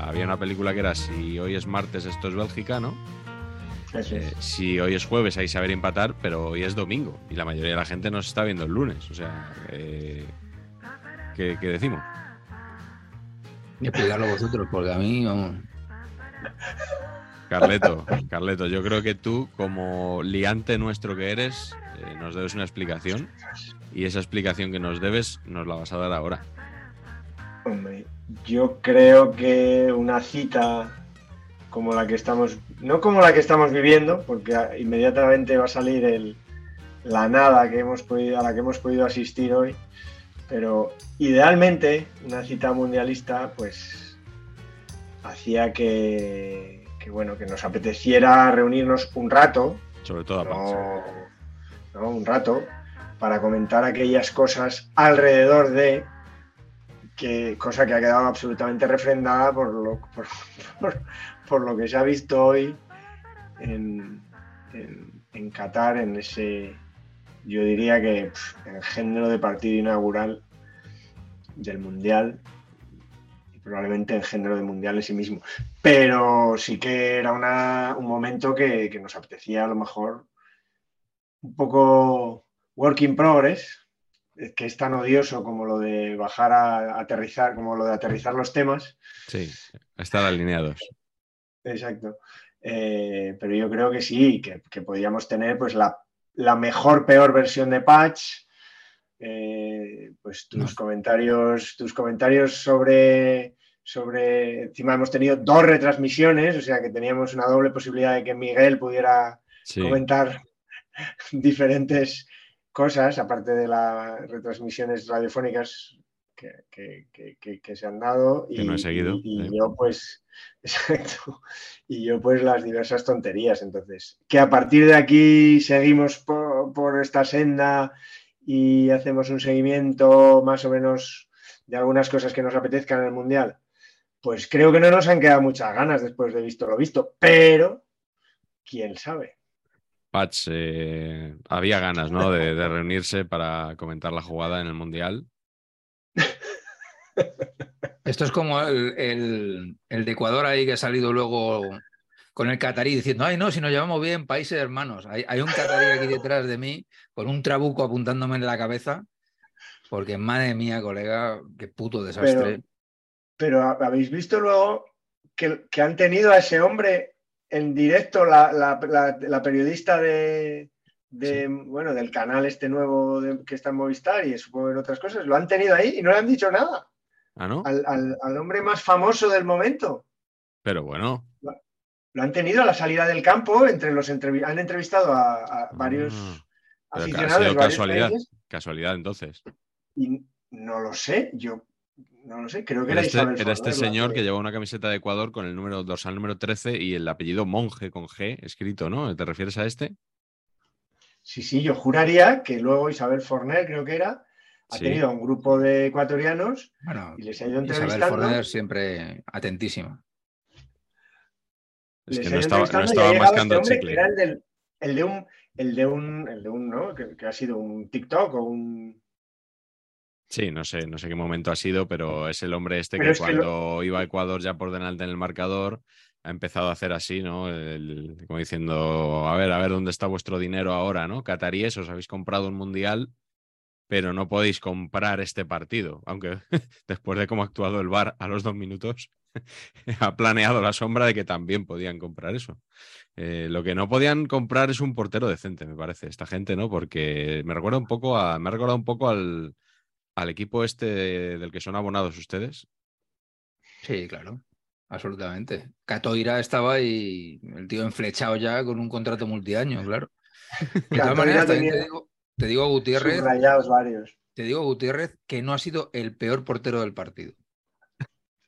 Había una película que era si hoy es martes, esto es Bélgica, ¿no? Eso es. Eh, si hoy es jueves, hay saber empatar, pero hoy es domingo y la mayoría de la gente nos está viendo el lunes. O sea, eh, ¿qué, qué decimos? Explicarlo vosotros, porque a mí, vamos. Carleto, Carleto, yo creo que tú, como liante nuestro que eres, eh, nos debes una explicación y esa explicación que nos debes nos la vas a dar ahora. Hombre, yo creo que una cita como la que estamos, no como la que estamos viviendo, porque inmediatamente va a salir el, la nada que hemos podido, a la que hemos podido asistir hoy, pero idealmente una cita mundialista, pues hacía que, que, bueno, que nos apeteciera reunirnos un rato, Sobre todo no, no, un rato, para comentar aquellas cosas alrededor de que cosa que ha quedado absolutamente refrendada por lo, por, por- lo que se ha visto hoy en, en, Qatar, en ese, yo diría que pf, el género de partido inaugural del Mundial y probablemente género de Mundial en sí mismo. Pero sí que era una- un momento que, que nos apetecía a lo mejor un poco work in progress, que es tan odioso como lo de bajar a, aterrizar, como lo de aterrizar los temas. Sí, estar alineados. Exacto. Eh, pero yo creo que sí, que, que podríamos tener pues la, la mejor, peor versión de Patch. Eh, pues tus No. comentarios, tus comentarios sobre, sobre. Encima hemos tenido dos retransmisiones, o sea que teníamos una doble posibilidad de que Miguel pudiera Sí, comentar diferentes cosas, aparte de las retransmisiones radiofónicas que, que- que- que- que se han dado. Que no he seguido, Y, y sí. yo, pues, exacto. Y yo, pues, las diversas tonterías. Entonces, que a partir de aquí seguimos por, por esta senda y hacemos un seguimiento más o menos de algunas cosas que nos apetezcan en el Mundial. Pues creo que no nos han quedado muchas ganas después de visto lo visto, pero quién sabe. Patch, eh, había ganas, ¿no? De, de reunirse para comentar la jugada en el Mundial. Esto es como el, el- el de Ecuador ahí que ha salido luego con el catarí diciendo, ay no, si nos llevamos bien, países hermanos. Hay, hay un catarí aquí detrás de mí con un trabuco apuntándome en la cabeza, porque madre mía, colega, qué puto desastre. Pero ¿ha- habéis visto luego que, que han tenido a ese hombre en directo, la, la- la- la periodista de, de, bueno, del canal este nuevo de- que está en Movistar y supongo en otras cosas, lo han tenido ahí y no le han dicho nada Ah, ¿no? al, al- al hombre más famoso del momento. Pero bueno. Lo han tenido a la salida del campo, entre los han entrevistado a, a varios Ah, ha aficionados. sido varios casualidad. países, Casualidad, entonces. y no lo sé, yo no lo sé, creo que Era era, este, Isabel era este la señor que- que llevaba una camiseta de Ecuador con el número dorsal número 13 y el apellido Monje con G escrito, ¿no? ¿Te refieres a este? Sí, sí, yo juraría que luego Isabel Forner, creo que era, ha Sí. tenido a un grupo de ecuatorianos Bueno, y les ha ido Isabel entrevistando. Forner siempre atentísima. Es que no estaba, no estaba mascando este chicle. era el, del- el de un, el de un, el de un, ¿no? Que, que ha sido un TikTok o un. Sí, no sé, no sé qué momento ha sido, pero es el hombre este Pero que es que lo- cuando iba a Ecuador ya por delante en el marcador, ha empezado a hacer así, ¿no? El- como diciendo, a ver, a ver dónde está vuestro dinero ahora, ¿no? Cataríes, os habéis comprado un mundial, pero no podéis comprar este partido. Aunque después de cómo ha actuado el VAR a los dos minutos, ha planeado la sombra de que también podían comprar eso. Eh, lo que no podían comprar es un portero decente, me parece, esta gente, ¿no? Porque me recuerda un poco a, me ha recordado un poco al, al equipo este del que son abonados ustedes. Sí, claro. Absolutamente. Catoira estaba y el tío enflechado ya con un contrato multiaño, claro. De todas maneras, también te digo, te digo, Gutiérrez, varios. te digo, Gutiérrez, que no ha sido el peor portero del partido.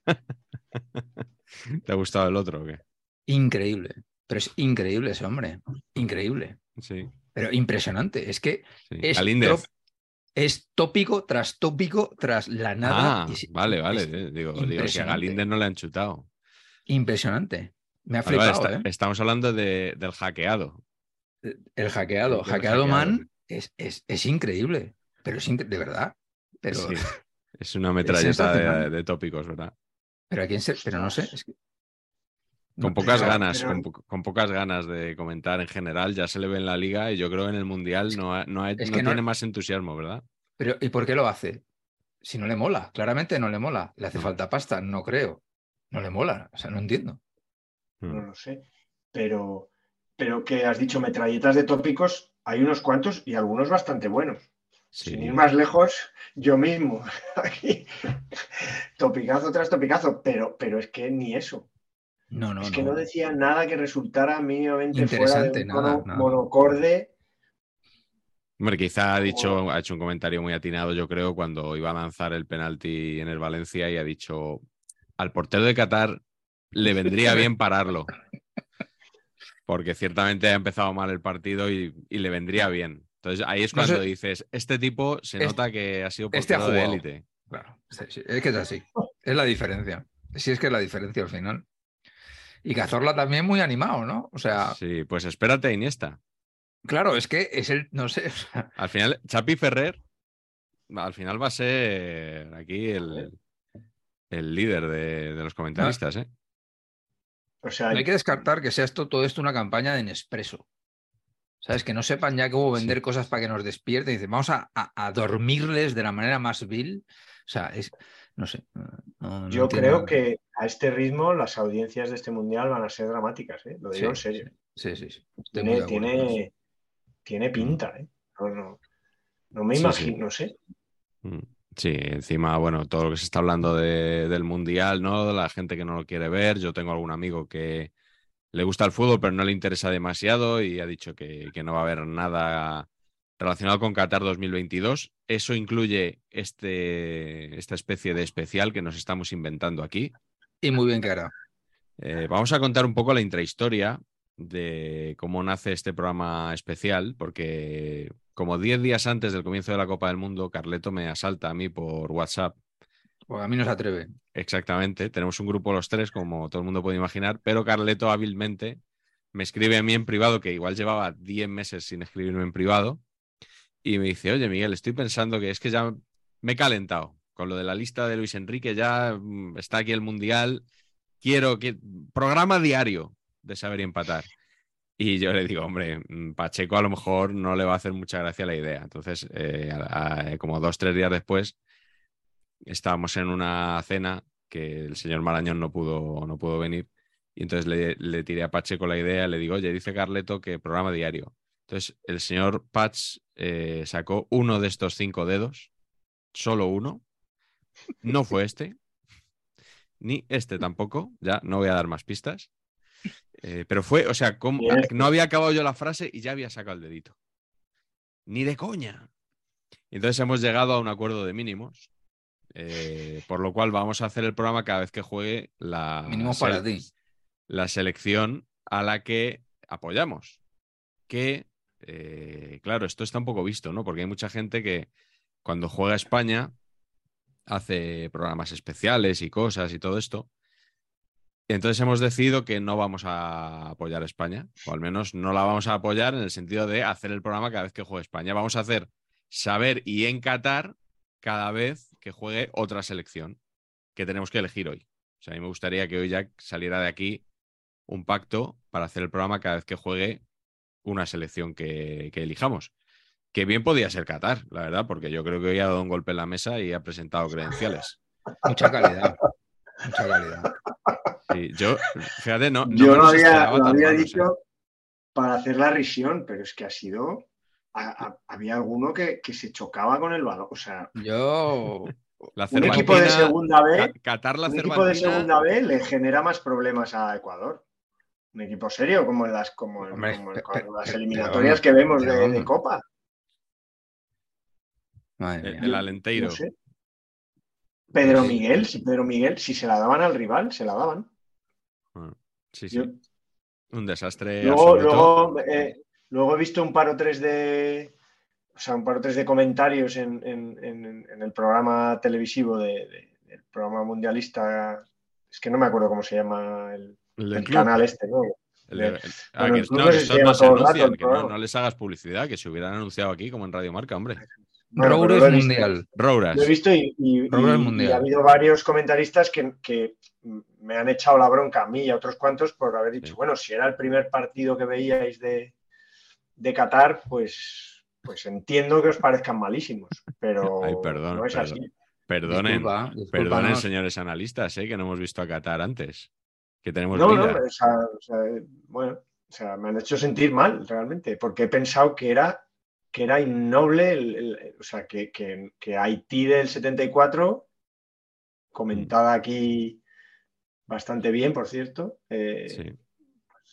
¿Te ha gustado el otro o qué? Increíble. Pero es increíble ese hombre. Increíble. Sí, Pero impresionante. Es que sí. es, Galíndez. Es tópico tras tópico tras la nada. Ah, es- vale, vale. eh, Digo, digo, si a. Galíndez no le han chutado. impresionante. Me ha Vale, vale, flipado, está- ¿eh? Estamos hablando de- del hackeado. El hackeado. el Hackeado man es, es, es increíble. Pero es incre- de verdad. Pero, Sí, Es una metralleta de, de tópicos, ¿verdad? pero a quién se. Pero no sé. es que- Con No, pocas pero- ganas, pero- con, po- con pocas ganas de comentar en general. Ya se le ve en la liga y yo creo que en el mundial no, ha- no, ha- es no que no- tiene más entusiasmo, ¿verdad? Pero, ¿y por qué lo hace? Si no le mola, claramente no le mola. Le hace falta pasta, no creo. No le mola, o sea, no entiendo. no Mm. lo sé. Pero, pero que has dicho metralletas de tópicos, hay unos cuantos y algunos bastante buenos. Sí. Sin ir más lejos, yo mismo, aquí, topicazo tras topicazo, pero, pero es que ni eso. No, no, es que no. no decía nada que resultara mínimamente fuera Interesante, de un nada, nada. monocorde. Hombre, quizá ha dicho, ha hecho un comentario muy atinado, yo creo, cuando iba a lanzar el penalti en el Valencia y ha dicho al portero de Qatar le vendría bien pararlo. Porque ciertamente ha empezado mal el partido y, y le vendría bien. Entonces ahí es No cuando sé- dices, este tipo se Este- nota que ha sido este ha portero de jugado. élite. Claro, es que es así. Es la diferencia. Sí, es que es la diferencia al final. Y Cazorla también muy animado, ¿no? O sea, Sí, pues espérate Iniesta. claro, es que es el, no sé, Al final, Chapi Ferrer, al final va a ser aquí el, el líder de, de los comentaristas, ¿eh? O sea, no hay que descartar que sea esto, todo esto una campaña de Nespresso. ¿Sabes? Que no sepan ya cómo vender cosas para que nos despierten. Y dicen, vamos a, a- a dormirles de la manera más vil. O sea, es, no sé. no- no yo entiendo. creo que a este ritmo las audiencias de este mundial van a ser dramáticas, ¿eh? lo digo en serio. Sí, sí, sí. Tiene, tiene, tiene pinta, ¿eh? No, no, no me imagino, sí. no sé. Mm, Sí, encima, bueno, todo lo que se está hablando de- del Mundial, ¿no? La gente que no lo quiere ver. Yo tengo algún amigo que le gusta el fútbol, pero no le interesa demasiado y ha dicho que, que no va a haber nada relacionado con Qatar 2022. Eso incluye este, esta especie de especial que nos estamos inventando aquí. Y muy bien hará. Eh, vamos a contar un poco la intrahistoria de cómo nace este programa especial, porque como 10 días antes del comienzo de la Copa del Mundo, Carleto me asalta a mí por WhatsApp. Porque a mí no se atreve. Exactamente, tenemos un grupo los tres, como todo el mundo puede imaginar, pero Carleto hábilmente me escribe a mí en privado, que igual llevaba 10 meses sin escribirme en privado, y me dice, oye Miguel, estoy pensando que es que ya me he calentado con lo de la lista de Luis Enrique, ya mm, está aquí el Mundial, quiero que programa diario de saber y empatar. Y yo le digo, hombre, mm, Pacheco a lo mejor no le va a hacer mucha gracia la idea. Entonces, eh, a- como dos, tres días después, estábamos en una cena que el señor Marañón no pudo, no pudo venir. Y entonces le, le tiré a Pacheco la idea, le digo, oye, dice Carleto que programa diario. Entonces el señor Patch eh, sacó uno de estos cinco dedos, solo uno. No fue este, ni este tampoco, ya no voy a dar más pistas. Eh, pero fue, o sea, como- no había acabado yo la frase y ya había sacado el dedito. Ni de coña. Y Entonces hemos llegado a un acuerdo de mínimos, eh, por lo cual vamos a hacer el programa cada vez que juegue la, para ti. la selección a la que apoyamos. Que, eh, claro, esto está un poco visto, ¿no? Porque hay mucha gente que cuando juega España hace programas especiales y cosas y todo esto. Entonces hemos decidido que no vamos a apoyar a España, o al menos no la vamos a apoyar en el sentido de hacer el programa cada vez que juegue España. Vamos a hacer saber y encatar cada vez que juegue otra selección que tenemos que elegir hoy. O sea, a mí me gustaría que hoy Jack saliera de aquí un pacto para hacer el programa cada vez que juegue una selección que, que elijamos. Que bien podía ser Qatar, la verdad, porque yo creo que hoy ha dado un golpe en la mesa y ha presentado credenciales. Mucha calidad. Mucha calidad. Sí, yo, fíjate, no, no Yo lo había, lo había dicho para hacer la risión, pero es que ha sido. a- a- había alguno que, que se chocaba con el balón. O sea, Yo. La un equipo de segunda B, Qatar, la un equipo de segunda B le genera más problemas a Ecuador. Un equipo serio como en las, como en- Hombre, como en- pe- como pe- las pe- eliminatorias pero que vemos de. Copa. Madre El, mía. el Alenteiro. No sé. Pedro Sí. Miguel, si Pedro Miguel, si se la daban al rival, se la daban. Sí, sí. Yo- Un desastre Luego, eh, luego he visto un par o tres de. O sea, un par o tres de comentarios en, en- en- en el programa televisivo de- de- del programa mundialista. Es que no me acuerdo cómo se llama el, El del el club. canal este, ¿no? El de- ah, que- no, que se rato que les hagas publicidad, que se hubieran anunciado aquí como en Radio Marca, hombre. Bueno, visto. Mundial. Rouras. Lo he visto y, y- Robles y- Mundial. y ha habido varios comentaristas que, que me han echado la bronca a mí y a otros cuantos por haber dicho, Sí. bueno, si era el primer partido que veíais de, de Qatar, pues, pues entiendo que os parezcan malísimos, pero Ay, perdón, no es perdón. así. Perdonen, Disculpa, disculpa, perdonen, señores analistas, eh, que no hemos visto a Qatar antes. Que tenemos No, vida. no, o sea, o sea, bueno, o sea, me han hecho sentir mal realmente, porque he pensado que era, que era innoble, el- el- o sea, que, que- que Haití del 74, comentada aquí bastante bien, por cierto, eh, Sí.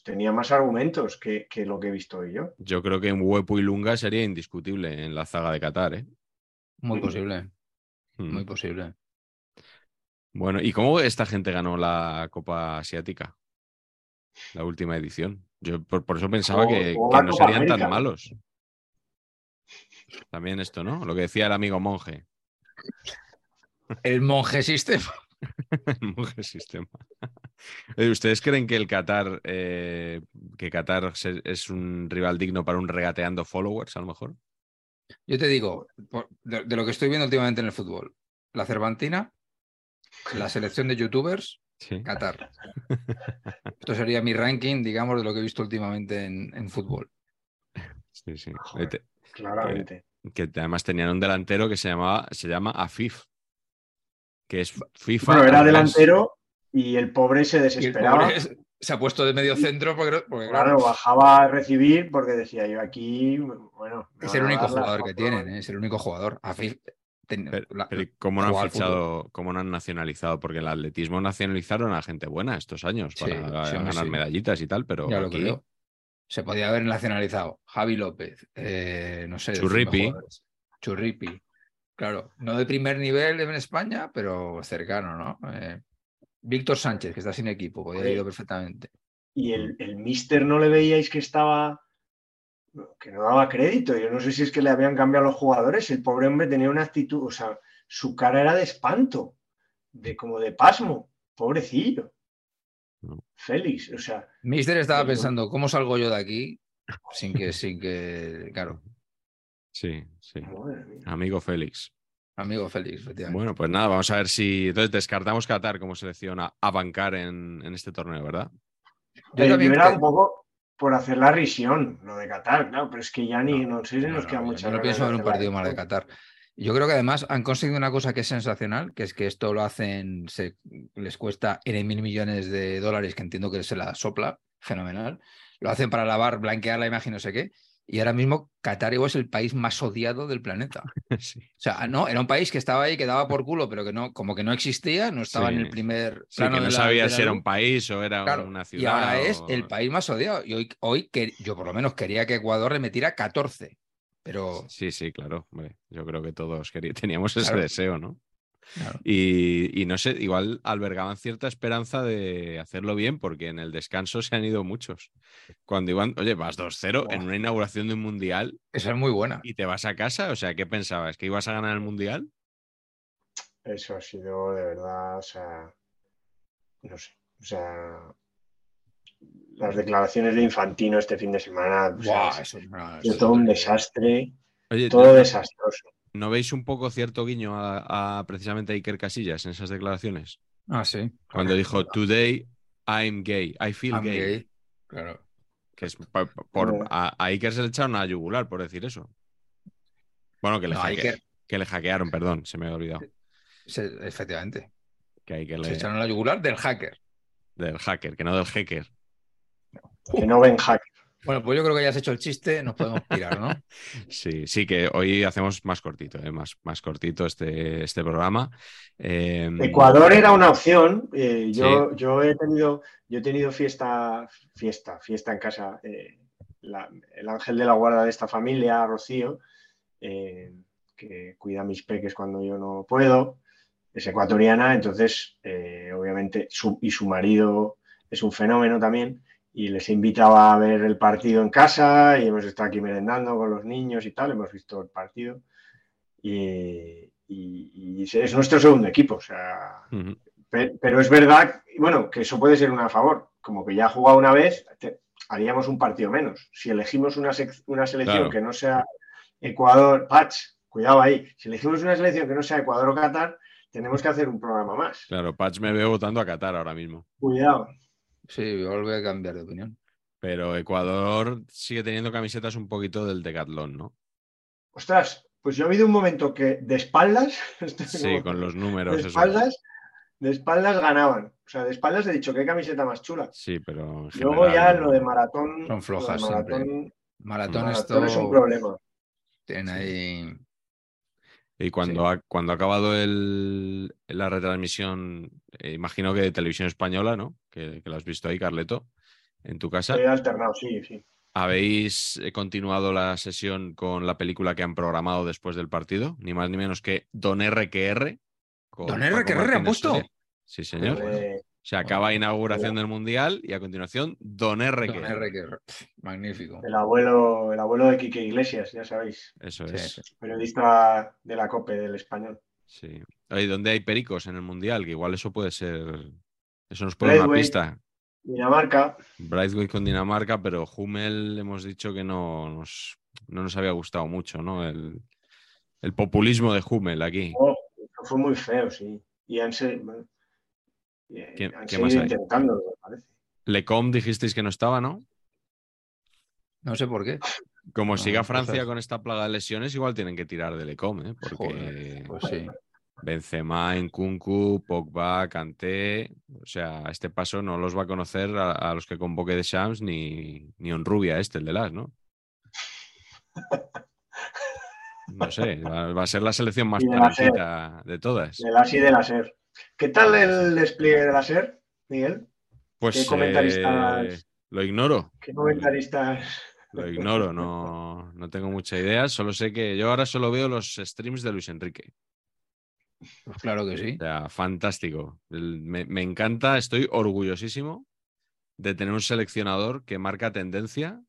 tenía más argumentos que, que lo que he visto hoy yo. Yo creo que en Huepo y Lunga sería indiscutible en la zaga de Qatar. ¿eh? Muy posible. Mm. Muy posible. Bueno, ¿y cómo esta gente ganó la Copa Asiática? La última edición. Yo por, por eso pensaba O- que, o que la no Copa serían tan malos. También esto, ¿no? Lo que decía el amigo monje. El monje sistema. El monje sistema. ¿Ustedes creen que el Qatar, eh, que Qatar se- es un rival digno para un regateando followers, a lo mejor? Yo te digo, por- de, de lo que estoy viendo últimamente en el fútbol, la Cervantina, la selección de youtubers, Sí. Qatar. Esto sería mi ranking, digamos, de lo que he visto últimamente en, en fútbol. Sí, sí. Joder. Eh, te- Claramente. que además tenían un delantero que se llamaba, se llama Afif, que es FIFA. Bueno, era delantero y el pobre se desesperaba. pobre es- se ha puesto de medio centro porque, no- porque, Claro, bajaba a recibir porque decía yo aquí, bueno. es el único jugador que tienen, ¿eh? es el único jugador. Afif- ten- Pero, la- pero ¿y ¿cómo no han fichado, cómo no han nacionalizado? Porque el atletismo nacionalizaron a gente buena estos años Sí, para sí, ganar sí. medallitas y tal, pero ya lo aquí creo. Se podía haber nacionalizado. Javi López, eh, no sé. Churripi. Churripi. Claro, no de primer nivel en España, pero cercano, ¿no? Eh, Víctor Sánchez, que está sin equipo, podía haber ido perfectamente. Y el, el mister no le veíais que estaba, que no daba crédito. Yo no sé si es que le habían cambiado los jugadores. El pobre hombre tenía una actitud, o sea, su cara era de espanto, de como de pasmo. Pobrecillo. No. Félix, o sea, Mister estaba Bueno. pensando, ¿cómo salgo yo de aquí? Sin que, sin que, claro, Sí, sí. mía. Amigo Félix. amigo Félix, efectivamente. Bueno, pues nada, vamos a ver si. Entonces descartamos Qatar como selección a, a bancar en, en este torneo, ¿verdad? Yo Eh, también era un poco por hacer la risión, lo de Qatar, claro, pero es que ya ni, no, sé si No, nos no, queda yo mucha no pienso ver un partido más de Qatar. Yo creo que además han conseguido una cosa que es sensacional, que es que esto lo hacen, se, les cuesta N mil millones de dólares, que entiendo que se la sopla, fenomenal. Lo hacen para lavar, blanquear la imagen, no sé qué. Y ahora mismo Qatar es el país más odiado del planeta. O sí. sea, no, era un país que estaba ahí, que daba por culo, pero que no, como que no existía, no estaba Sí. en el primer Sí, plano que no de la- sabía de la si era un país o era Claro, una ciudad. y ahora es el país más odiado. Y hoy, hoy que, yo por lo menos quería que Ecuador le metiera 14. Pero Sí, sí, claro. hombre, yo creo que todos querí- teníamos ese deseo, ¿no? Claro, Y, y no sé, igual albergaban cierta esperanza de hacerlo bien, porque en el descanso se han ido muchos. Cuando iban, oye, vas 2-0 en una inauguración de un mundial esa es muy buena. y te vas a casa, o sea, ¿qué pensabas? ¿Que ibas a ganar el mundial? Eso ha sido de verdad, o sea, no sé, o sea, las declaraciones de Infantino este fin de semana, o sea, eso todo un desastre, Oye, todo ¿no- desastroso. ¿No veis un poco cierto guiño a, a precisamente a Iker Casillas en esas declaraciones? Ah, sí. Cuando dijo, Today I'm gay, I feel I'm gay. gay. Claro. Que es por, Bueno. a, a Iker se le echaron a yugular por decir eso. Bueno, que le, No, hacke- Iker- que le hackearon, perdón, se me había olvidado. Se- efectivamente. Que Iker Se le- echaron la yugular del hacker. del hacker, que no del hacker. Que no ven hack. Bueno, pues yo creo que ya has hecho el chiste, nos podemos pirar, ¿no? Sí, sí, que hoy hacemos más cortito, ¿eh? más, más cortito este, este programa. Eh, Ecuador era una opción. eh, yo, yo he tenido, yo he tenido fiesta, fiesta, fiesta en casa. eh, la- el ángel de la guarda de esta familia, Rocío, eh, que cuida a mis peques cuando yo no puedo, es ecuatoriana, entonces, eh, obviamente, su- y su marido es un fenómeno también. Y les invitaba a ver el partido en casa y hemos estado aquí merendando con los niños y tal, hemos visto el partido. Y, y- y es nuestro segundo equipo, o sea, Pero es verdad, bueno, que eso puede ser una favor. Como que ya ha jugado una vez, te- haríamos un partido menos. Si elegimos una, una selección Claro. que no sea Ecuador, Patch, cuidado ahí. Si elegimos una selección que no sea Ecuador o Qatar, tenemos que hacer un programa más. Claro, Patch me veo votando a Qatar ahora mismo. Cuidado. Sí, yo voy a cambiar de opinión. Pero Ecuador sigue teniendo camisetas un poquito del Decathlon, ¿no? Ostras, pues yo he habido un momento que de espaldas, Sí, con los números. de espaldas, de espaldas ganaban. O sea, de espaldas he dicho qué camiseta más chula. Sí, pero. Luego ya lo de maratón. Son flojas maratón, Maratón, Maratón esto maratón es un problema. tienen ahí. Y cuando, ha, cuando ha acabado el, la retransmisión, eh, imagino que de televisión española, ¿no? Que, que lo has visto ahí, Carleto, en tu casa. He alternado, sí, sí. ¿Habéis eh, continuado la sesión con la película que han programado después del partido? Ni más ni menos que Don R que R. con ¿Don R Paco que R ha puesto? Sí, señor. Eh, Se acaba inauguración del Mundial y a continuación Don R Don R. Magnífico. el abuelo, el abuelo de Quique Iglesias, ya sabéis, Eso Sí, es. periodista de la COPE del español. Sí. Oye, ¿dónde hay pericos en el Mundial? Que igual eso puede ser. Eso nos puede dar una pista. Dinamarca, Brightway con Dinamarca, pero Hummel hemos dicho que no nos, no nos había gustado mucho, ¿no? El, el populismo de Hummel aquí. oh, fue muy feo, sí. Y han, se- bueno, eh, ¿Quién- han quién más hay? intentándolo, me parece. Lecom dijisteis que no estaba, ¿no? No sé por qué. Como siga Francia cosas. con esta plaga de lesiones, igual tienen que tirar de Lecom, ¿eh? Porque Joder, pues sí. Benzema, Nkunku, Pogba, Kanté, o sea, a este paso no los va a conocer a, a los que convoque de Shams ni, ni Onrubia este, el de las, ¿no? No sé, va, va a ser la selección más Y de todas. De la y de la SER. ¿Qué tal el despliegue de la SER, Miguel? Pues ¿Qué comentaristas- eh, lo ignoro, ¿Qué comentaristas? lo ignoro, no, no tengo mucha idea, solo sé que yo ahora solo veo los streams de Luis Enrique. Pues claro que sí. O sea, fantástico. El- me, me encanta, estoy orgullosísimo de tener un seleccionador que marca tendencia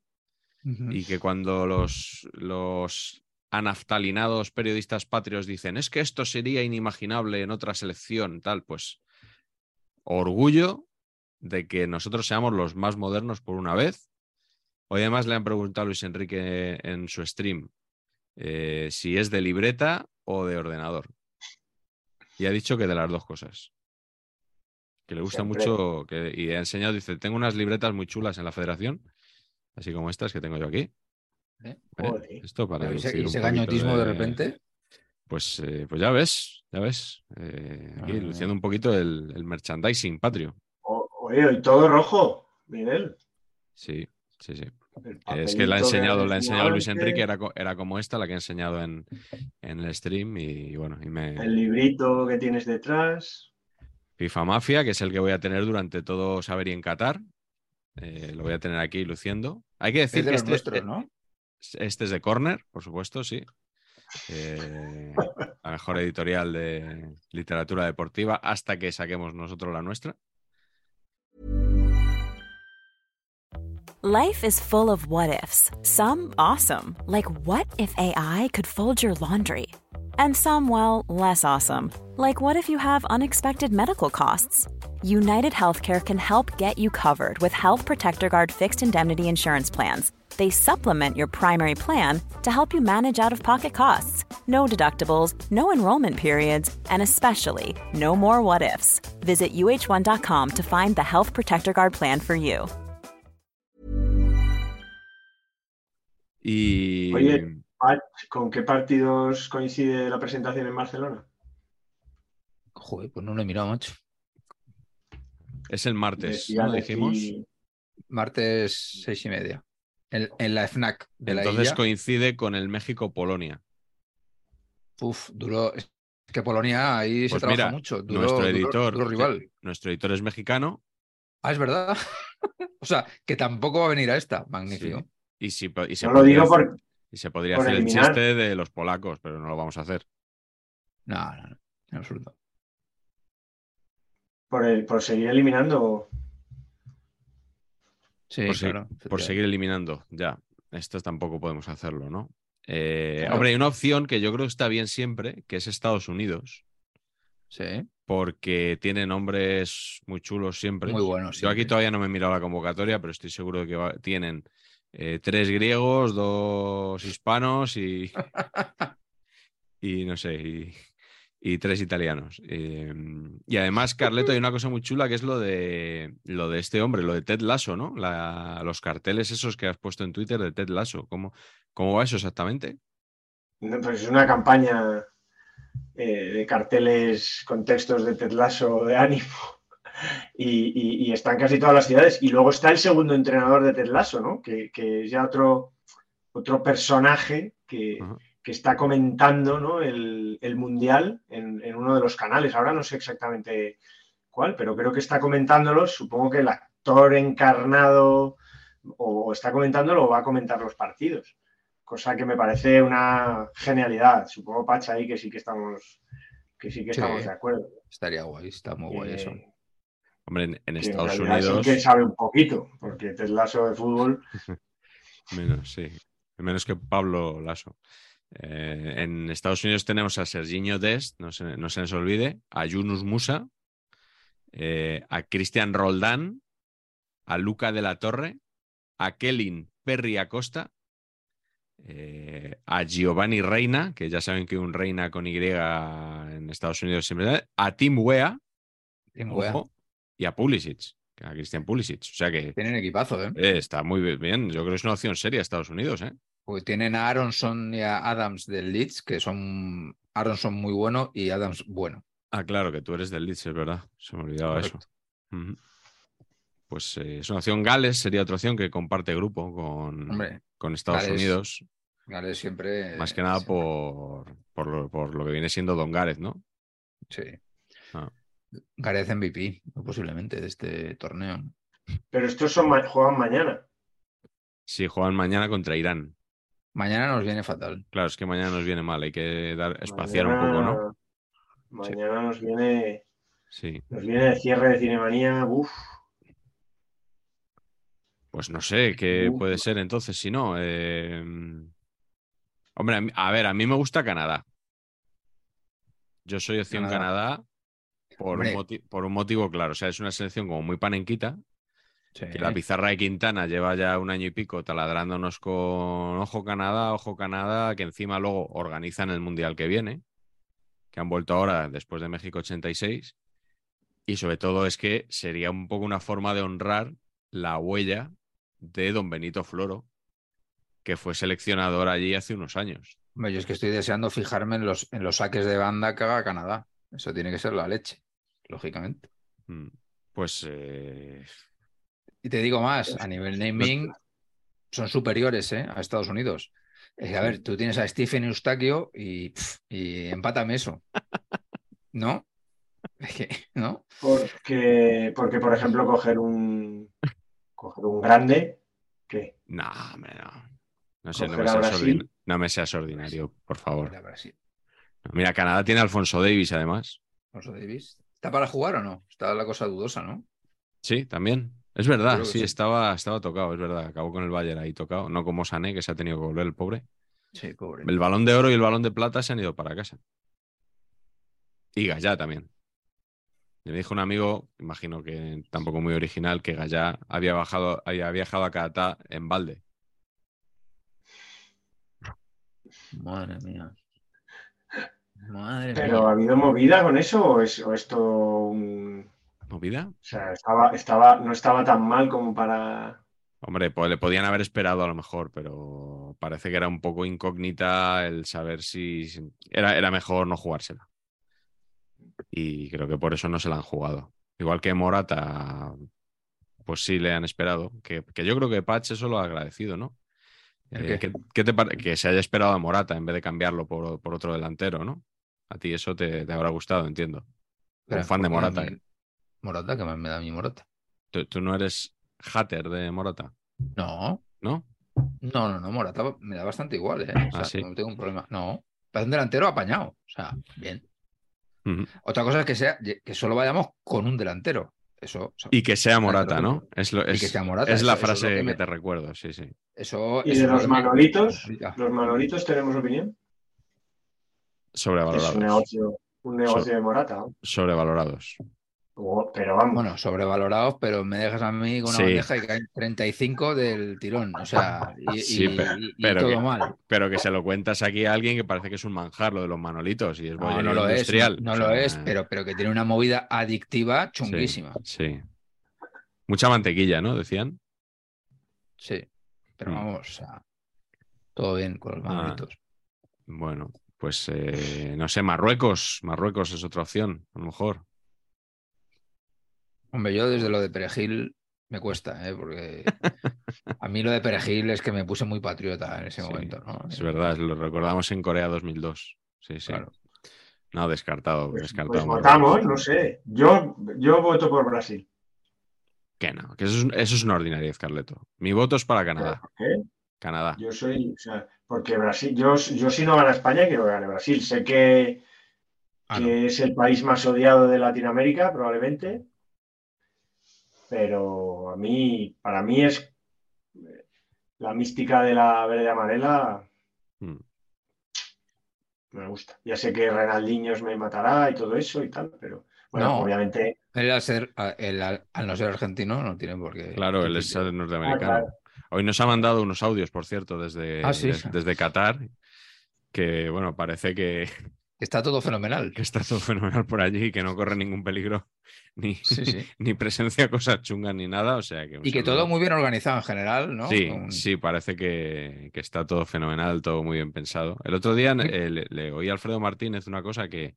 y que cuando los, los anaftalinados periodistas patrios dicen es que esto sería inimaginable en otra selección, tal, pues orgullo de que nosotros seamos los más modernos por una vez. Hoy además le han preguntado a Luis Enrique en su stream eh, si es de libreta o de ordenador. Y ha dicho que de las dos cosas. Que le gusta Siempre. mucho que, y ha enseñado, dice, tengo unas libretas muy chulas en la federación, así como estas que tengo yo aquí. ¿Eh? Joder. Esto para Y ese, ese gañotismo de repente. Pues, eh, pues ya ves, ya ves. eh, aquí Ah. luciendo un poquito el, el merchandising patrio. O- Oye, y todo rojo, Miguel. Sí, sí, sí. Es que la ha enseñado, la ha enseñado Luis Enrique, era, era como esta, la que ha enseñado en, en el stream. Y, bueno, y me. El librito que tienes detrás. FIFA Mafia, que es el que voy a tener durante todo Saber y en Qatar. Eh, lo voy a tener aquí luciendo. Hay que decir Es de que los este, nuestros, ¿no? Este es de Corner, por supuesto, sí. Eh, la mejor editorial de literatura deportiva hasta que saquemos nosotros la nuestra. Life is full of what ifs. Some awesome, like what if AI could fold your laundry? And some, well, less awesome, like what if you have unexpected medical costs? United Healthcare can help get you covered with Health Protector Guard fixed indemnity insurance plans. They supplement your primary plan to help you manage out of pocket costs. No deductibles, no enrollment periods, and especially no more what ifs. Visit uh1.com to find the Health Protector Guard plan for you. Y Oye, Pat, ¿con qué partidos coincide la presentación en Barcelona? Joder, pues no lo he mirado, macho. Es el martes, ¿no? Dijimos. Martes seis y media. En, en la FNAC de la Entonces coincide con el México-Polonia. Uf, duró. Es que Polonia ahí Pues se trabaja mira, mucho. Nuestro editor, rival. nuestro editor es mexicano Ah, es verdad. o sea, que tampoco va a venir a esta. Magnífico. Sí. y, si y se No lo podría digo hacer- por, y se podría por hacer el chiste de los polacos, pero no lo vamos a hacer. No, no, no. En absoluto. Por, el- por seguir eliminando. Sí, por, se- claro. por seguir eliminando, ya. Esto tampoco podemos hacerlo, ¿no? Eh, Claro. Hombre, hay una opción que yo creo que está bien siempre, que es Estados Unidos, Sí. porque tiene nombres muy chulos siempre. Muy buenos, Yo aquí todavía no me he mirado la convocatoria, pero estoy seguro de que va- tienen eh, tres griegos, dos hispanos y, y no sé, y, y tres italianos. Eh, y además, Carleto, hay una cosa muy chula que es lo de lo de este hombre, lo de Ted Lasso, ¿no? La- los carteles esos que has puesto en Twitter de Ted Lasso. ¿Cómo, cómo va eso exactamente? No, Pues es una campaña eh, de carteles con textos de Ted Lasso de ánimo. Y, y- y está en casi todas las ciudades. Y luego está el segundo entrenador de Ted Lasso, ¿no? Que, que es ya otro, otro personaje que. Que está comentando ¿no? el, el Mundial en, en uno de los canales. Ahora no sé exactamente cuál, pero creo que está comentándolo. Supongo que el actor encarnado o, está comentándolo o va a comentar los partidos. Cosa que me parece una genialidad. Supongo, Pacha, ahí que sí que estamos, que sí que Sí. estamos de acuerdo. Estaría guay, está muy guay Que- eso. Hombre, en, Estados realidad sí Unidos. que sabe un poquito, porque Ted Lasso de fútbol Menos, sí. Menos que Pablo Lasso. Eh, en Estados Unidos tenemos a Serginho Dest, no se, no se nos olvide, a Yunus Musa, eh, a Cristian Roldán, a Luca de la Torre, a Kelin Perry Acosta, eh, a Giovanni Reina, que ya saben que un Reina con Y en Estados Unidos siempre, a Tim Wea, Tim Wea. ojo, y a Pulisic, a Christian Pulisic. O sea que Tienen equipazo, ¿eh? eh, está muy bien. Yo creo que es una opción seria Estados Unidos, ¿eh? Pues tienen a Aronson y a Adams del Leeds, que son Aronson muy bueno y Adams bueno. Ah, claro, que tú eres del Leeds, es verdad. Se me olvidaba eso. Correcto. Ujú. Pues eh, es una opción. Gales sería otra opción que comparte grupo con, Hombre, con Estados Gales Unidos. Gales siempre. Más que nada siempre- por, por, lo, por lo que viene siendo Don Gareth, ¿no? Sí. Ah. Gareth MVP, posiblemente, de este torneo. Pero estos son juegan mañana. Sí, juegan mañana contra Irán. Mañana nos viene fatal. Claro, es que mañana nos viene mal. Hay que dar, espaciar un poco, ¿no? Mañana Mañana nos viene, Sí. nos viene de cierre de Cinemanía. Uf, Pues no sé qué Uf. puede ser entonces, si no. eh, Hombre, a, mí- a ver, a mí me gusta Canadá. Yo soy opción Canadá. Canadá, por, un por un motivo claro. O sea, es una selección como muy panenquita, Sí. que la pizarra de Quintana lleva ya un año y pico taladrándonos con ojo Canadá, ojo Canadá, que encima luego organizan el Mundial que viene, que han vuelto ahora después de México 86. Y sobre todo es que sería un poco una forma de honrar la huella de don Benito Floro, que fue seleccionador allí hace unos años. Yo es que estoy deseando fijarme en los, en los saques de banda que haga Canadá. Eso tiene que ser la leche, lógicamente. Mm, Pues eh, Y te digo más, a nivel naming son superiores ¿eh? a Estados Unidos. Es que, a ver, tú tienes a Stephen Eustaquio y, y empátame eso. ¿No? Es que, ¿no? porque, porque, por ejemplo, coger un, coger un grande, ¿qué? no, hombre, no. No sé, no me, seas ordin- no me seas ordinario, por favor. Mira, Canadá tiene a Alfonso Davis, además. Alfonso Davis. ¿Está para jugar o no? Está la cosa dudosa, ¿no? Sí, también. Es verdad, sí, sí. Estaba, estaba tocado, es verdad. Acabó con el Bayern ahí tocado. No como Sané, que se ha tenido que volver el pobre. Sí, pobre. El balón de oro y el balón de plata se han ido para casa. Y Gallá también. Me dijo un amigo, imagino que tampoco muy original, que Gallá había, bajado, había viajado a Calatá en balde. Madre mía. Madre Pero mía. ¿ha habido movida con eso o es o esto un... ¿Movida? O sea, estaba, estaba, no estaba tan mal como para... Hombre, pues le podían haber esperado a lo mejor, pero parece que era un poco incógnita el saber si era, era mejor no jugársela. Y creo que por eso no se la han jugado. Igual que Morata, pues sí le han esperado. Que, que yo creo que Patch eso lo ha agradecido, ¿no? ¿El Eh, qué? ¿qué, qué te pare- que se haya esperado a Morata en vez de cambiarlo por, por otro delantero, ¿no? A ti eso te, te habrá gustado, entiendo. Un fan de ¿por qué Morata. mí- Morata, que más me da mi Morata. Tú, tú no eres hater de Morata, No, ¿no? no, no, no, Morata me da bastante igual, ¿eh? O sea, Ah, ¿sí? no tengo un problema. No, es un delantero apañado. O sea, bien. Otra cosa es que sea que solo vayamos con un delantero. Eso, o sea, Y que sea Morata. ¿no? Es, lo- Y es, que sea Morata, es la eso- eso es lo frase que que, me- te recuerdo, sí, sí. eso, ¿Y eso de es lo los me- Manolitos? ¿Los Manolitos tenemos opinión? Es Sobrevalorados. un negocio, un negocio de Morata. ¿no? Sobrevalorados. Pero vamos, Bueno, sobrevalorados, pero me dejas a mí con una Sí. bandeja y caen 35 del tirón. O sea, y, Sí, y- pe- y- y pero todo que- mal. Pero que se lo cuentas aquí a alguien que parece que es un manjar lo de los manolitos y es No, no lo es, industrial. no O lo es, pero, pero que tiene una movida adictiva chunguísima. Sí. Mucha mantequilla, ¿no? Decían. Sí, pero Mm. vamos, o sea, todo bien con los Ah. manolitos. Bueno, pues eh, no sé, Marruecos. Marruecos es otra opción, a lo mejor. Hombre, yo desde lo de Perejil me cuesta, ¿eh? porque a mí lo de Perejil es que me puse muy patriota en ese Sí, momento, ¿no? Es verdad, lo recordamos en Corea 2002. Sí, sí. Claro. No, descartado, pues, descartado. pues votamos, no sé. Yo, yo voto por Brasil. Que no, que eso es, eso es una ordinariedad, Carleto. Mi voto es para Canadá. ¿Por qué? Canadá. Yo soy, o sea, porque Brasil, yo, yo si no gana España, quiero que gane Brasil. Sé que, Ah, que no. es el país más odiado de Latinoamérica, probablemente. Pero a mí, para mí es la mística de la verde amarela Mm. me gusta. Ya sé que Renaldiños me matará y todo eso y tal, pero bueno, No. obviamente. Él al, ser, a- él al, al no ser argentino no tiene por qué. Claro, él es norteamericano. Ah, claro. Hoy nos ha mandado unos audios, por cierto, desde, Ah, sí. des- desde Qatar, que bueno, parece que, Está todo fenomenal. que está todo fenomenal por allí y que no corre ningún peligro, ni, Sí, sí. ni presencia cosas chungas ni nada. O sea que Y que saludo. todo muy bien organizado en general, ¿no? Sí, Con- sí, parece que, que está todo fenomenal, todo muy bien pensado. El otro día eh, le, le oí a Alfredo Martínez una cosa que,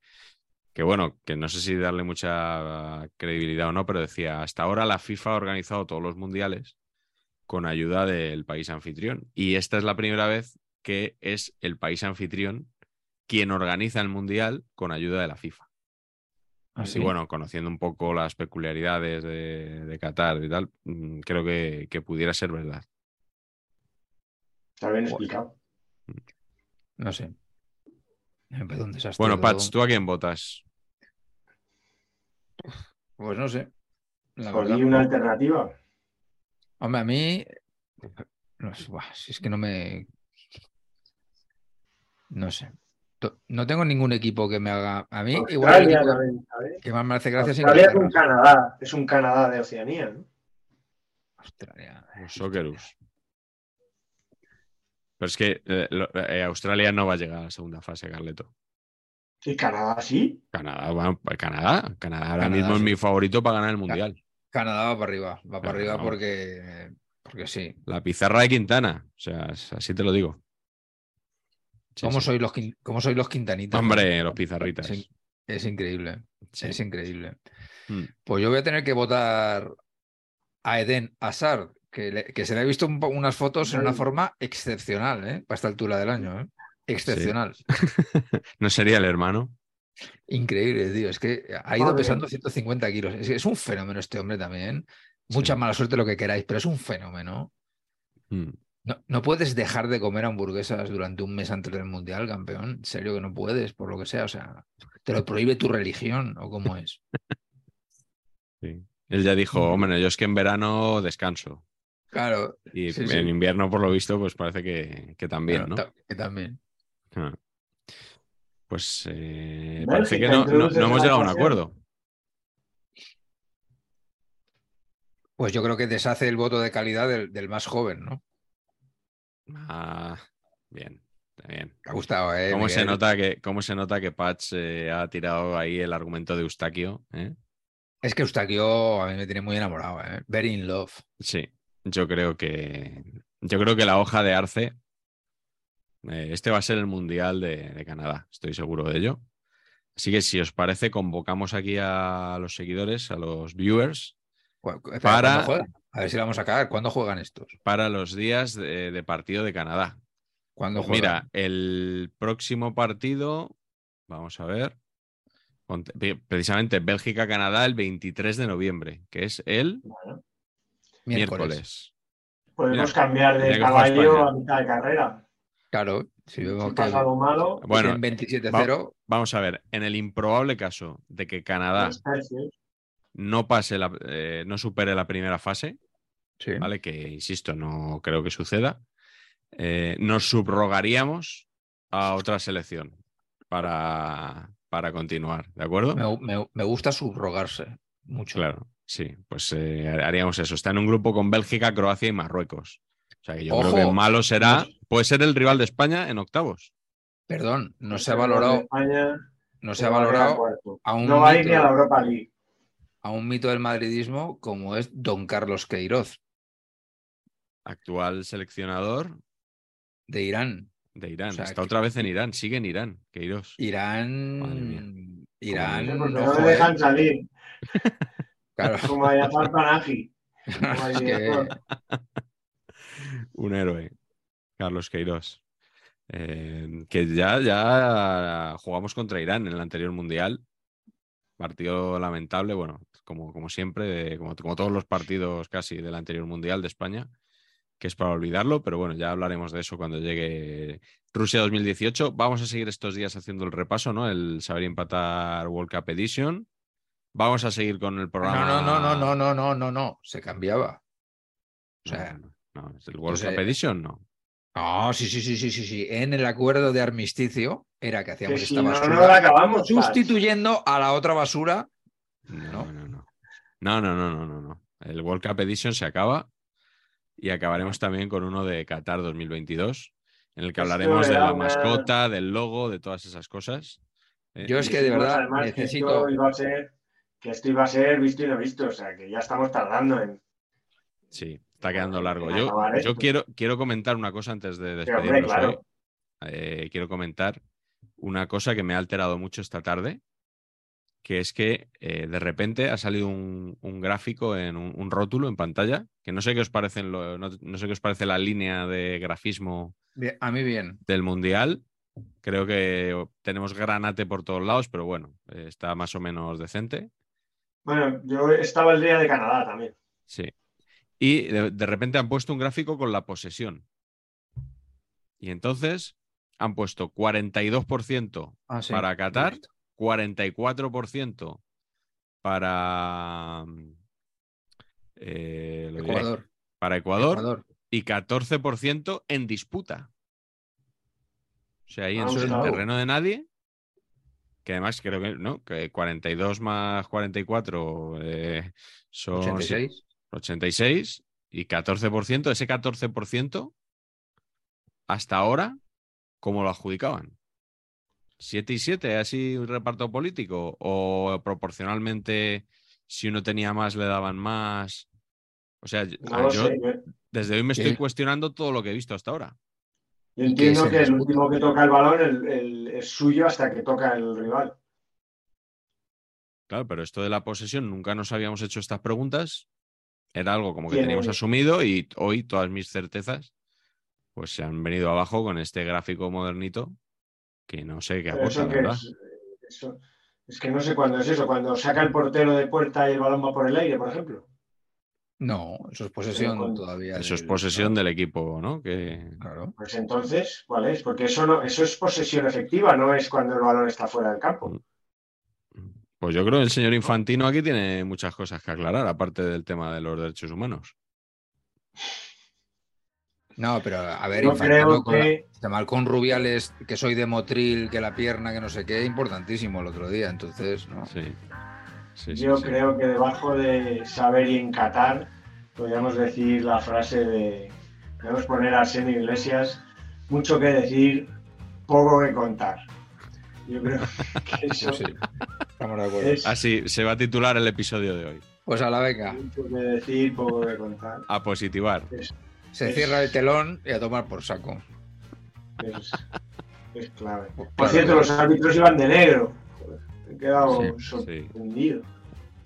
que, bueno, que no sé si darle mucha credibilidad o no, pero decía, hasta ahora la FIFA ha organizado todos los mundiales con ayuda del país anfitrión. Y esta es la primera vez que es el país anfitrión quien organiza el mundial con ayuda de la FIFA. Ah, sí. Y bueno, conociendo un poco las peculiaridades de, de Qatar y tal, mm, creo que, que pudiera ser verdad. Está bien explicado. No sé. Me parece un desastre Bueno. Pats, ¿tú a quién votas? Pues no sé. La Por verdad. una alternativa. Hombre, a mí. No si es que no me. No sé. No tengo ningún equipo que me haga. A mí, igual el Australia equipo también, ¿sabes? que más me hace gracia es Australia es un. Canadá, es un Canadá de Oceanía, ¿no? Australia. Los Socceroos. Pero es que eh, lo- eh, Australia no va a llegar a la segunda fase, Carleto. Y Canadá sí. Canadá, bueno, pues Canadá. Canadá ahora Canadá, mismo es mi favorito para ganar el Mundial. Canadá va para arriba. Va para arriba porque. Porque sí. La pizarra de Quintana. O sea, así te lo digo. Sí, ¿Cómo, sí. Sois los, quin- ¿Cómo sois los quintanitas? Hombre, los pizarritas. Es, in- es increíble. Sí. Es increíble. Mm. Pues yo voy a tener que votar a Eden Hazard, que, le- que se le ha visto un unas fotos en una forma excepcional, ¿eh? Para esta altura del año, ¿eh? Excepcional. ¿No sería el hermano? Increíble, tío. Es que ha ido Madre. pesando 150 kilos. Es, es un fenómeno este hombre también. Mucha Sí. mala suerte lo que queráis, pero es un fenómeno. Mm. No, no puedes dejar de comer hamburguesas durante un mes antes del Mundial, campeón. En serio que no puedes, por lo que sea. O sea, te lo prohíbe tu religión o cómo es. Sí. Él ya dijo, Mm. hombre, yo es que en verano descanso. Claro. Y Sí, sí. en invierno, por lo visto, pues parece que, que también, ¿no? que también. Ah. Pues eh, parece que no, no- no hemos llegado a un acuerdo. Pues yo creo que deshace el voto de calidad del, del más joven, ¿no? Ah, bien, bien. Me ha gustado, ¿eh? ¿Cómo se, nota que, ¿Cómo se nota que Patch eh, ha tirado ahí el argumento de Eustaquio? eh? Es que Eustaquio a mí me tiene muy enamorado, ¿eh? Very in love. Sí, yo creo que yo creo que la hoja de Arce, eh, este va a ser el Mundial de, de Canadá, estoy seguro de ello. Así que si os parece, convocamos aquí a los seguidores, a los viewers, espera, Para-. A ver si la vamos a cagar. ¿Cuándo juegan estos? para los días de, de partido de Canadá. ¿Cuándo Pues mira, juegan? el próximo partido, vamos a ver, precisamente Bélgica-Canadá el 23 de noviembre, que es el Bueno, miércoles. podemos Mira, cambiar de caballo a mitad de carrera. Claro, si vemos Si que pasa algo malo, Bueno, en 27-0, Vamos a ver, en el improbable caso de que Canadá no pase la, eh, no supere la primera fase, sí. ¿vale? Que insisto, no creo que suceda. eh, nos subrogaríamos a otra selección para, para continuar, ¿de acuerdo? me, me- me gusta subrogarse mucho. Claro, sí, pues eh, haríamos eso. Está en un grupo con Bélgica, Croacia y Marruecos. O sea que yo creo Ojo, que malo será. Puede ser el rival de España en octavos. Perdón, no se ha valorado, España no se ha valorado cuarto. a un No va a ir mito. ni a la Europa League. a un mito del madridismo como es Don Carlos Queiroz Actual seleccionador de Irán. de Irán. O sea, Está que- otra vez en Irán, sigue en Irán, Queiroz. Irán. Madre mía. Irán. Porque no le dejan salir. Claro, Como a que-. Un héroe, Carlos Queiroz. Eh, que ya, ya jugamos contra Irán en el anterior mundial. Partido lamentable, bueno, como, como siempre, como todos los partidos casi del anterior mundial de España, que es para olvidarlo, pero bueno, ya hablaremos de eso cuando llegue Rusia 2018. Vamos a seguir estos días haciendo el repaso, ¿no? El saber empatar World Cup Edition. Vamos a seguir con el programa. No, no, no, no, no, no, no, no, se cambiaba. O sea, no, el World Cup. Edition, no. No, sí, sí, sí, sí, sí, sí. En el acuerdo de armisticio era que hacíamos que si esta basura. No, la acabamos, sustituyendo a la otra basura. No. No, no, no, no, no, no. El World Cup Edition se acaba y acabaremos también con uno de Qatar 2022, en el que hablaremos de la mascota, del logo, de todas esas cosas. Eh, Yo es que de verdad además, que necesito. esto iba a ser, que esto iba a ser visto y no visto. O sea, que ya estamos tardando en. Sí, está quedando largo. Yo, yo quiero, quiero comentar una cosa antes de despedirnos claro. hoy. Eh, quiero comentar una cosa que me ha alterado mucho esta tarde, que es que eh, de repente ha salido un, un gráfico en un, un rótulo en pantalla, que no sé qué os parece, no, no sé qué os parece la línea de grafismo Bien, A mí bien. del Mundial. Creo que tenemos granate por todos lados, pero bueno, eh, está más o menos decente. Bueno, yo estaba el día de Canadá también. Sí. Y de, de repente han puesto un gráfico con la posesión. Y entonces han puesto 42% Ah, sí, para lo Qatar. 44% para, mm, eh, lo diré, Ecuador. para Ecuador, Ecuador. y 14% en disputa. O sea, ahí en Vamos, el claro. terreno de nadie, que además creo que no, que 42 más 44 eh, son 86. 86 y 14%, ese 14% hasta ahora, ¿cómo lo adjudicaban? ¿7 y 7? ¿Así un reparto político? ¿O proporcionalmente, si uno tenía más, le daban más? O sea, yo- No lo yo sé. Yo, desde hoy me estoy cuestionando todo lo que he visto hasta ahora. yo ¿Y qué entiendo que el último que toca el balón el- el- es suyo hasta que toca el rival. Claro, pero esto de la posesión, nunca nos habíamos hecho estas preguntas. Era algo como que teníamos asumido y hoy todas mis certezas pues se han venido abajo con este gráfico modernito que no sé qué Pero aporta, eso la que verdad. es, eso- es que no sé cuándo es eso, cuando saca el portero de puerta y el balón va por el aire, por ejemplo. No, eso es posesión con- todavía. Eso es del- posesión del equipo, ¿no? Que Claro. Pues entonces, ¿cuál es? Porque eso no, eso es posesión efectiva, no es cuando el balón está fuera del campo. pues yo creo que el señor Infantino aquí tiene muchas cosas que aclarar, aparte del tema de los derechos humanos. No, pero a ver, Yo Infantino creo con la- que se marcó un Rubiales que soy de Motril, que la pierna, que no sé qué, importantísimo el otro día. Entonces, ¿no? Sí. Yo sí. creo que debajo de saber y en Qatar podríamos decir la frase de, podemos poner a Arsenio Iglesias, mucho que decir, poco que contar. Yo creo que eso Sí, estamos de acuerdo. es Así se va a titular el episodio de hoy. Pues a la venga. mucho que decir, poco que contar. A positivar. Es, Se cierra el telón y a tomar por saco. es, es clave. Por cierto, los árbitros iban de negro. Joder, me he quedado Sí, sí. sorprendido.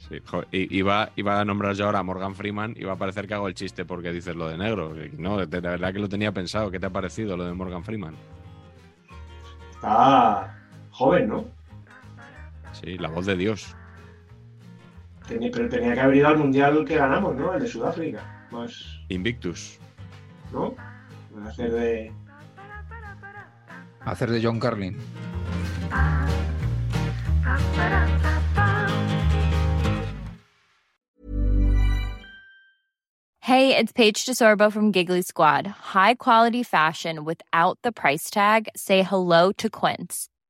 Sí, iba, iba a nombrar yo ahora a Morgan Freeman y va a parecer que hago el chiste porque dices lo de negro. No, de, de verdad que lo tenía pensado. ¿Qué te ha parecido lo de Morgan Freeman? Está joven, ¿no? Sí, la voz de Dios. Tenía- pero tenía que haber ido al mundial que ganamos, ¿no? El de Sudáfrica. Más, Invictus. ¿No? Hacer de. Hacer de John Carlin. Hey, it's Paige DeSorbo from Giggly Squad. High quality fashion without the price tag. Say hello to Quince.